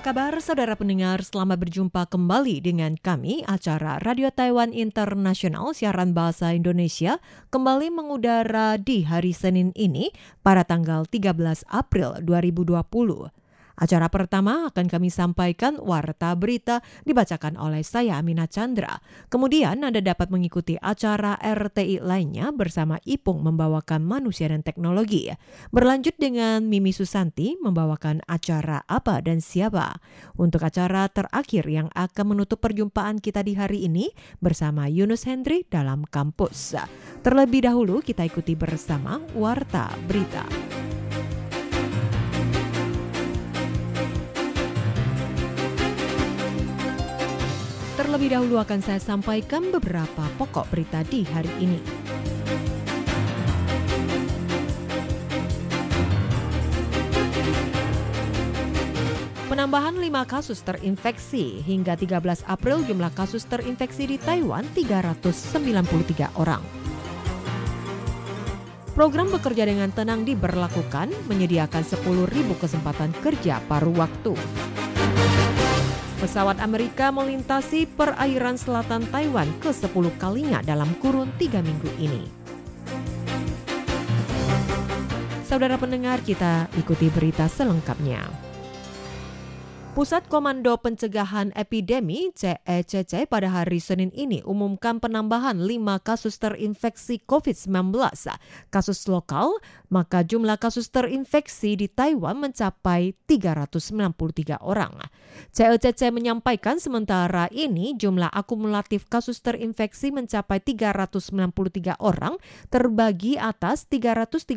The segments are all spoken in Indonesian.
Apa kabar saudara pendengar? Selamat berjumpa kembali dengan kami acara Radio Taiwan Internasional siaran bahasa Indonesia kembali mengudara di hari Senin ini pada tanggal 13 April 2020. Acara pertama akan kami sampaikan warta berita dibacakan oleh saya Amina Chandra. Kemudian Anda dapat mengikuti acara RTI lainnya bersama Ipung membawakan manusia dan teknologi. Berlanjut dengan Mimi Susanti membawakan acara apa dan siapa. Untuk acara terakhir yang akan menutup perjumpaan kita di hari ini bersama Yunus Hendri dalam kampus. Terlebih dahulu kita ikuti bersama warta berita. Terlebih dahulu akan saya sampaikan beberapa pokok berita di hari ini. Penambahan 5 kasus terinfeksi hingga 13 April jumlah kasus terinfeksi di Taiwan 393 orang. Program bekerja dengan tenang diberlakukan menyediakan 10.000 kesempatan kerja paruh waktu. Pesawat Amerika melintasi perairan selatan Taiwan ke-10 kalinya dalam kurun 3 minggu ini. Saudara pendengar, kita ikuti berita selengkapnya. Pusat Komando Pencegahan Epidemi CECC pada hari Senin ini umumkan penambahan 5 kasus terinfeksi COVID-19. Kasus lokal, maka jumlah kasus terinfeksi di Taiwan mencapai 393 orang. CECC menyampaikan sementara ini jumlah akumulatif kasus terinfeksi mencapai 393 orang, terbagi atas 338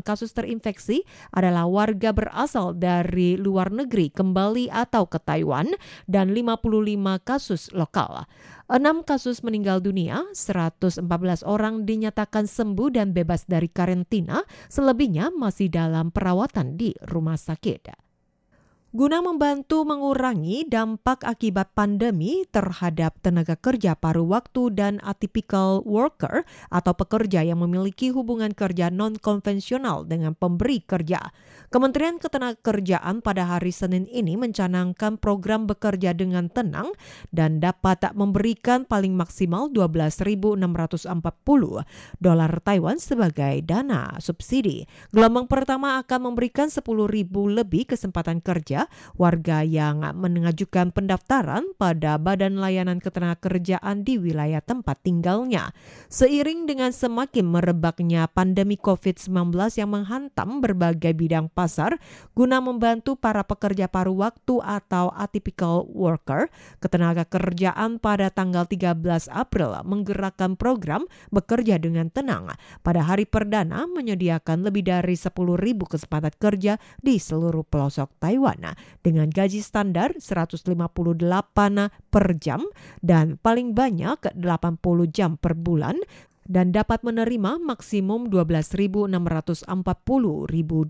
kasus terinfeksi adalah warga berasal dari luar negeri kembali atau ke Taiwan dan 55 kasus lokal. 6 kasus meninggal dunia, 114 orang dinyatakan sembuh dan bebas dari karantina, selebihnya masih dalam perawatan di rumah sakit. Guna membantu mengurangi dampak akibat pandemi terhadap tenaga kerja paruh waktu dan atypical worker atau pekerja yang memiliki hubungan kerja non-konvensional dengan pemberi kerja. Kementerian Ketenagakerjaan pada hari Senin ini mencanangkan program bekerja dengan tenang dan dapat memberikan paling maksimal 12.640 dolar Taiwan sebagai dana subsidi. Gelombang pertama akan memberikan 10.000 lebih kesempatan kerja warga yang mengajukan pendaftaran pada Badan Layanan Ketenagakerjaan di wilayah tempat tinggalnya. Seiring dengan semakin merebaknya pandemi COVID-19 yang menghantam berbagai bidang pasar guna membantu para pekerja paruh waktu atau atypical worker, Ketenagakerjaan pada tanggal 13 April menggerakkan program bekerja dengan tenang. Pada hari perdana menyediakan lebih dari 10.000 kesempatan kerja di seluruh pelosok Taiwan dengan gaji standar 158 per jam dan paling banyak 80 jam per bulan dan dapat menerima maksimum 12.640.000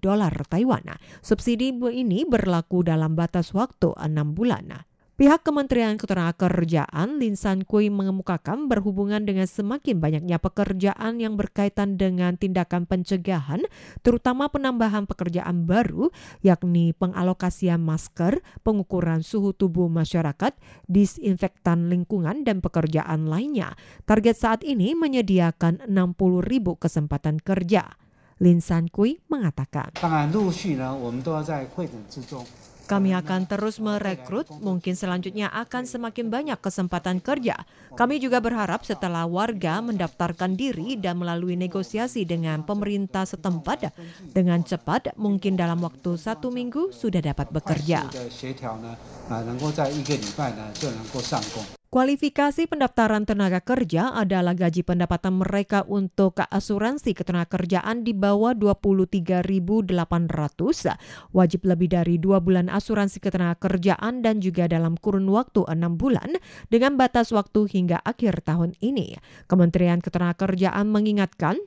dolar Taiwan. Subsidi ini berlaku dalam batas waktu 6 bulan. Pihak Kementerian Ketenagakerjaan Linsan Kui mengemukakan berhubungan dengan semakin banyaknya pekerjaan yang berkaitan dengan tindakan pencegahan, terutama penambahan pekerjaan baru, yakni pengalokasian masker, pengukuran suhu tubuh masyarakat, disinfektan lingkungan, dan pekerjaan lainnya. Target saat ini menyediakan 60 ribu kesempatan kerja. Linsan Kui mengatakan. Kami akan terus merekrut, mungkin selanjutnya akan semakin banyak kesempatan kerja. Kami juga berharap setelah warga mendaftarkan diri dan melalui negosiasi dengan pemerintah setempat, dengan cepat mungkin dalam waktu satu minggu sudah dapat bekerja. Kualifikasi pendaftaran tenaga kerja adalah gaji pendapatan mereka untuk asuransi ketenagakerjaan di bawah 23.800, wajib lebih dari dua bulan asuransi ketenagakerjaan dan juga dalam kurun waktu enam bulan dengan batas waktu hingga akhir tahun ini. Kementerian Ketenagakerjaan mengingatkan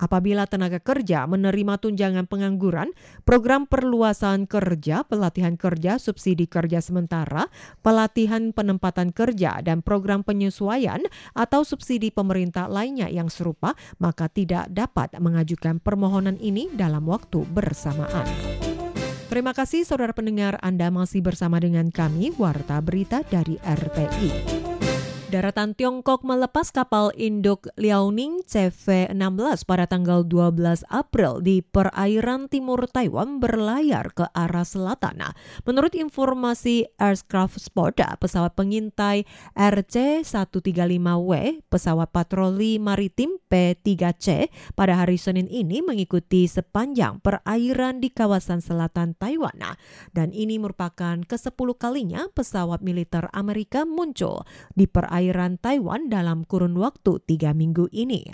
Apabila tenaga kerja menerima tunjangan pengangguran, program perluasan kerja, pelatihan kerja, subsidi kerja sementara, pelatihan penempatan kerja, dan program penyesuaian atau subsidi pemerintah lainnya yang serupa, maka tidak dapat mengajukan permohonan ini dalam waktu bersamaan. Terima kasih saudara pendengar Anda masih bersama dengan kami Warta Berita dari RTI. Daratan Tiongkok melepas kapal induk Liaoning CV-16 pada tanggal 12 April di perairan timur Taiwan berlayar ke arah selatan. Menurut informasi Aircraft Sport, pesawat pengintai RC-135W, pesawat patroli maritim P-3C pada hari Senin ini mengikuti sepanjang perairan di kawasan selatan Taiwan. Dan ini merupakan ke-10 kalinya pesawat militer Amerika muncul di perairan perairan Taiwan dalam kurun waktu tiga minggu ini.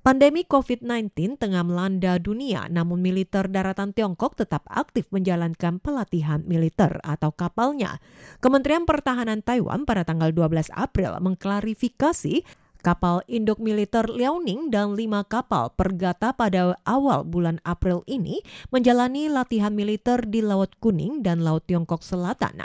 Pandemi COVID-19 tengah melanda dunia, namun militer daratan Tiongkok tetap aktif menjalankan pelatihan militer atau kapalnya. Kementerian Pertahanan Taiwan pada tanggal 12 April mengklarifikasi kapal induk militer Liaoning dan lima kapal pergata pada awal bulan April ini menjalani latihan militer di Laut Kuning dan Laut Tiongkok Selatan.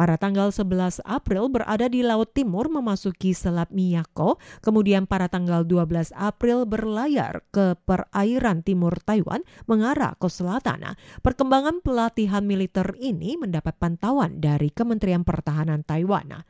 Pada tanggal 11 April berada di Laut Timur memasuki Selat Miyako, kemudian pada tanggal 12 April berlayar ke perairan timur Taiwan mengarah ke selatan. Perkembangan pelatihan militer ini mendapat pantauan dari Kementerian Pertahanan Taiwan.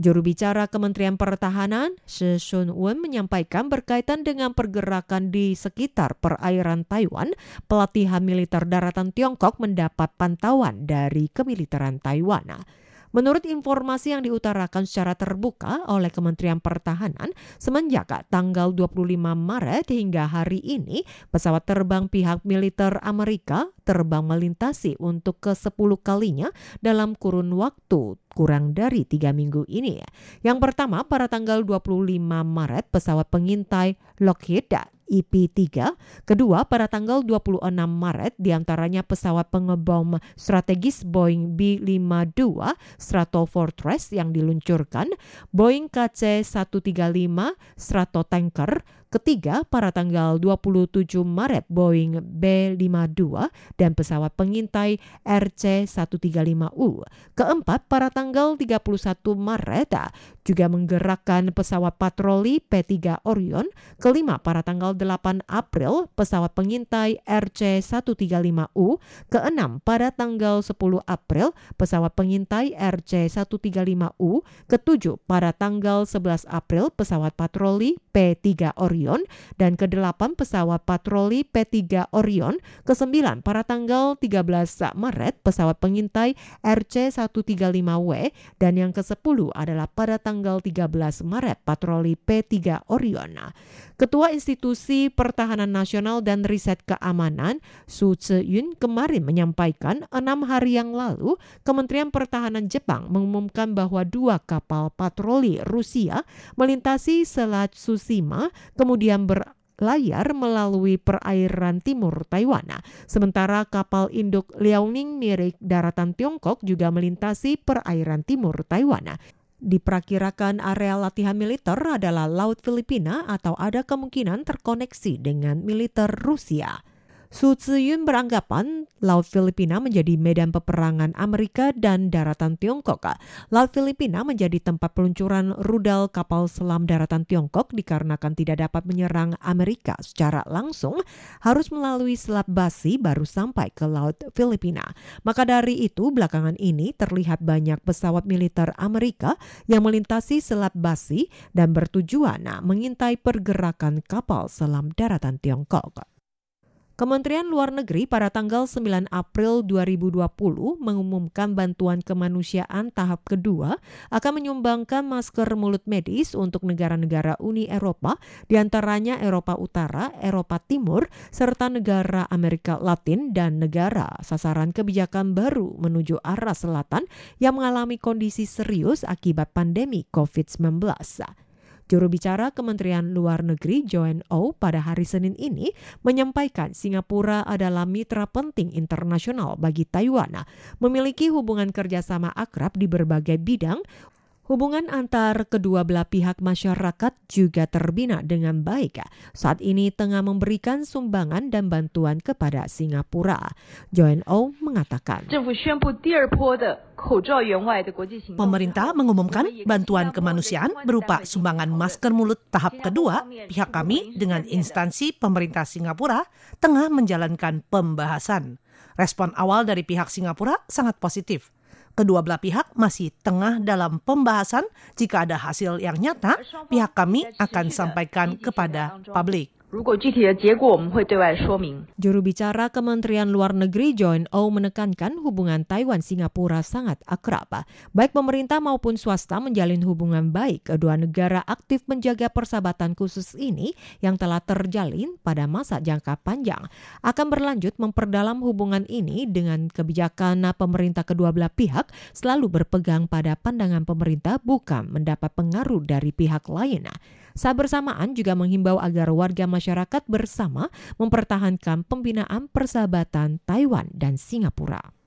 Juru bicara Kementerian Pertahanan, Shi Shun Wen menyampaikan berkaitan dengan pergerakan di sekitar perairan Taiwan, pelatihan militer daratan Tiongkok mendapat pantauan dari kemiliteran Taiwan. Menurut informasi yang diutarakan secara terbuka oleh Kementerian Pertahanan, semenjak tanggal 25 Maret hingga hari ini, pesawat terbang pihak militer Amerika terbang melintasi untuk ke-10 kalinya dalam kurun waktu kurang dari tiga minggu ini. Yang pertama pada tanggal 25 Maret pesawat pengintai Lockheed IP-3. Kedua, pada tanggal 26 Maret di antaranya pesawat pengebom strategis Boeing B-52 Stratofortress yang diluncurkan, Boeing KC-135 Stratotanker, Ketiga, pada tanggal 27 Maret Boeing B-52 dan pesawat pengintai RC-135U. Keempat, pada tanggal 31 Maret juga menggerakkan pesawat patroli P-3 Orion. Kelima, pada tanggal 8 April pesawat pengintai RC-135U. Keenam, pada tanggal 10 April pesawat pengintai RC-135U. Ketujuh, pada tanggal 11 April pesawat patroli P-3 Orion Orion dan ke-8 pesawat patroli P-3 Orion, ke-9 pada tanggal 13 Maret pesawat pengintai RC-135W dan yang ke-10 adalah pada tanggal 13 Maret patroli P-3 Orion. Ketua Institusi Pertahanan Nasional dan Riset Keamanan, Su Tse-yun kemarin menyampaikan enam hari yang lalu Kementerian Pertahanan Jepang mengumumkan bahwa dua kapal patroli Rusia melintasi Selat Tsushima kemudian berlayar melalui perairan timur Taiwan. Sementara kapal induk Liaoning milik daratan Tiongkok juga melintasi perairan timur Taiwan. Diperkirakan area latihan militer adalah Laut Filipina atau ada kemungkinan terkoneksi dengan militer Rusia. Su Tsiyun beranggapan Laut Filipina menjadi medan peperangan Amerika dan daratan Tiongkok. Laut Filipina menjadi tempat peluncuran rudal kapal selam daratan Tiongkok dikarenakan tidak dapat menyerang Amerika secara langsung, harus melalui Selat Basi baru sampai ke Laut Filipina. Maka dari itu belakangan ini terlihat banyak pesawat militer Amerika yang melintasi Selat Basi dan bertujuan mengintai pergerakan kapal selam daratan Tiongkok. Kementerian Luar Negeri pada tanggal 9 April 2020 mengumumkan bantuan kemanusiaan tahap kedua akan menyumbangkan masker mulut medis untuk negara-negara Uni Eropa, di antaranya Eropa Utara, Eropa Timur, serta negara Amerika Latin dan negara sasaran kebijakan baru menuju arah selatan yang mengalami kondisi serius akibat pandemi COVID-19. Juru bicara Kementerian Luar Negeri Joanne O pada hari Senin ini menyampaikan Singapura adalah mitra penting internasional bagi Taiwan, memiliki hubungan kerjasama akrab di berbagai bidang Hubungan antar kedua belah pihak masyarakat juga terbina dengan baik. Saat ini tengah memberikan sumbangan dan bantuan kepada Singapura. Joan O mengatakan. Pemerintah mengumumkan bantuan kemanusiaan berupa sumbangan masker mulut tahap kedua. Pihak kami dengan instansi pemerintah Singapura tengah menjalankan pembahasan. Respon awal dari pihak Singapura sangat positif Kedua belah pihak masih tengah dalam pembahasan. Jika ada hasil yang nyata, pihak kami akan sampaikan kepada publik. Juru bicara Kementerian Luar Negeri John O menekankan hubungan Taiwan-Singapura sangat akrab. Baik pemerintah maupun swasta menjalin hubungan baik. Kedua negara aktif menjaga persahabatan khusus ini yang telah terjalin pada masa jangka panjang. Akan berlanjut memperdalam hubungan ini dengan kebijakan pemerintah kedua belah pihak selalu berpegang pada pandangan pemerintah bukan mendapat pengaruh dari pihak lainnya. Saat bersamaan juga menghimbau agar warga masyarakat bersama mempertahankan pembinaan persahabatan Taiwan dan Singapura.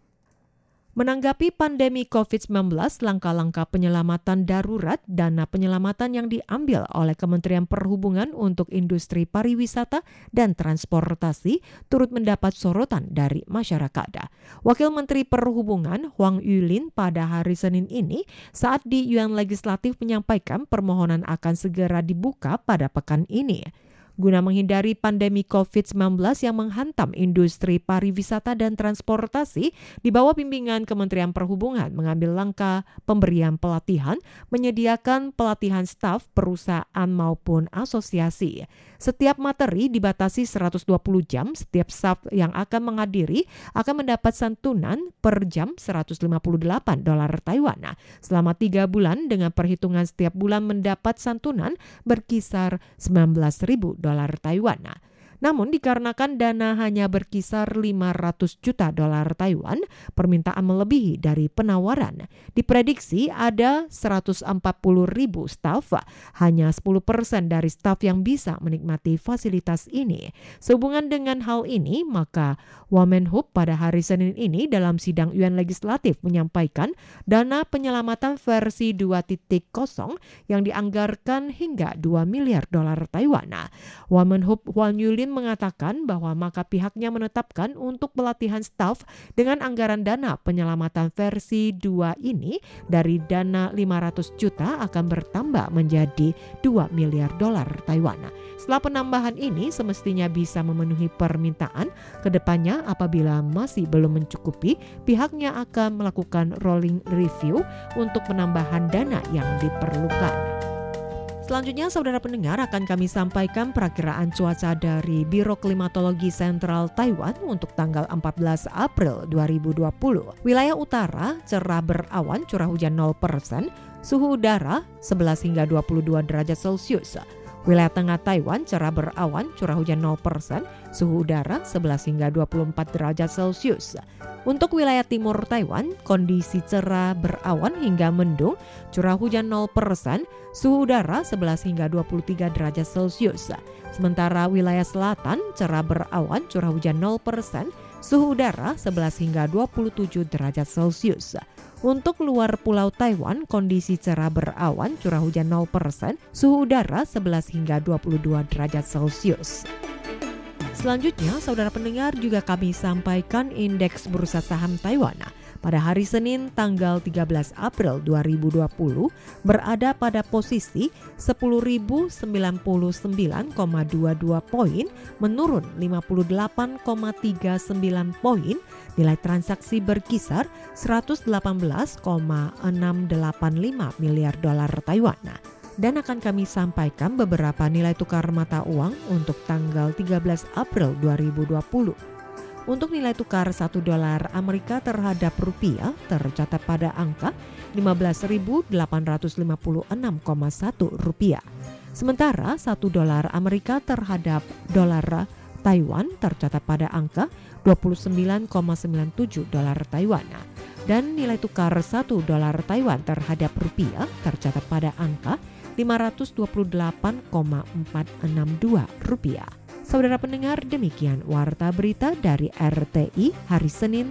Menanggapi pandemi COVID-19, langkah-langkah penyelamatan darurat dana penyelamatan yang diambil oleh Kementerian Perhubungan untuk industri pariwisata dan transportasi turut mendapat sorotan dari masyarakat. Wakil Menteri Perhubungan Huang Yulin pada hari Senin ini saat di Yuan Legislatif menyampaikan permohonan akan segera dibuka pada pekan ini guna menghindari pandemi COVID-19 yang menghantam industri pariwisata dan transportasi di bawah bimbingan Kementerian Perhubungan mengambil langkah pemberian pelatihan, menyediakan pelatihan staf perusahaan maupun asosiasi. Setiap materi dibatasi 120 jam, setiap staf yang akan menghadiri akan mendapat santunan per jam 158 dolar Taiwan. Selama tiga bulan dengan perhitungan setiap bulan mendapat santunan berkisar 19.000 dolar Taiwan. Nah, namun dikarenakan dana hanya berkisar 500 juta dolar Taiwan, permintaan melebihi dari penawaran. Diprediksi ada 140 ribu staf, hanya 10 persen dari staf yang bisa menikmati fasilitas ini. Sehubungan dengan hal ini, maka Wamenhub pada hari Senin ini dalam sidang UN Legislatif menyampaikan dana penyelamatan versi 2.0 yang dianggarkan hingga 2 miliar dolar Taiwan. Wamenhub Huan Yulin mengatakan bahwa maka pihaknya menetapkan untuk pelatihan staf dengan anggaran dana penyelamatan versi 2 ini dari dana 500 juta akan bertambah menjadi 2 miliar dolar Taiwan. Setelah penambahan ini semestinya bisa memenuhi permintaan ke depannya apabila masih belum mencukupi pihaknya akan melakukan rolling review untuk penambahan dana yang diperlukan. Selanjutnya saudara pendengar akan kami sampaikan perakiraan cuaca dari Biro Klimatologi Sentral Taiwan untuk tanggal 14 April 2020. Wilayah utara cerah berawan curah hujan 0%, suhu udara 11 hingga 22 derajat Celcius. Wilayah tengah Taiwan cerah berawan, curah hujan 0%, suhu udara 11 hingga 24 derajat Celcius. Untuk wilayah timur Taiwan, kondisi cerah berawan hingga mendung, curah hujan 0%, suhu udara 11 hingga 23 derajat Celcius. Sementara wilayah selatan, cerah berawan, curah hujan 0%, suhu udara 11 hingga 27 derajat Celcius. Untuk luar pulau Taiwan, kondisi cerah berawan, curah hujan 0%, suhu udara 11 hingga 22 derajat Celcius. Selanjutnya, saudara pendengar juga kami sampaikan indeks bursa saham Taiwan pada hari Senin tanggal 13 April 2020 berada pada posisi 10.099,22 poin menurun 58,39 poin Nilai transaksi berkisar 118,685 miliar dolar Taiwan. Dan akan kami sampaikan beberapa nilai tukar mata uang untuk tanggal 13 April 2020. Untuk nilai tukar 1 dolar Amerika terhadap rupiah tercatat pada angka 15.856,1 rupiah. Sementara 1 dolar Amerika terhadap dolar Taiwan tercatat pada angka 29,97 dolar Taiwan. Dan nilai tukar 1 dolar Taiwan terhadap rupiah tercatat pada angka 528,462 rupiah. Saudara pendengar, demikian warta berita dari RTI hari Senin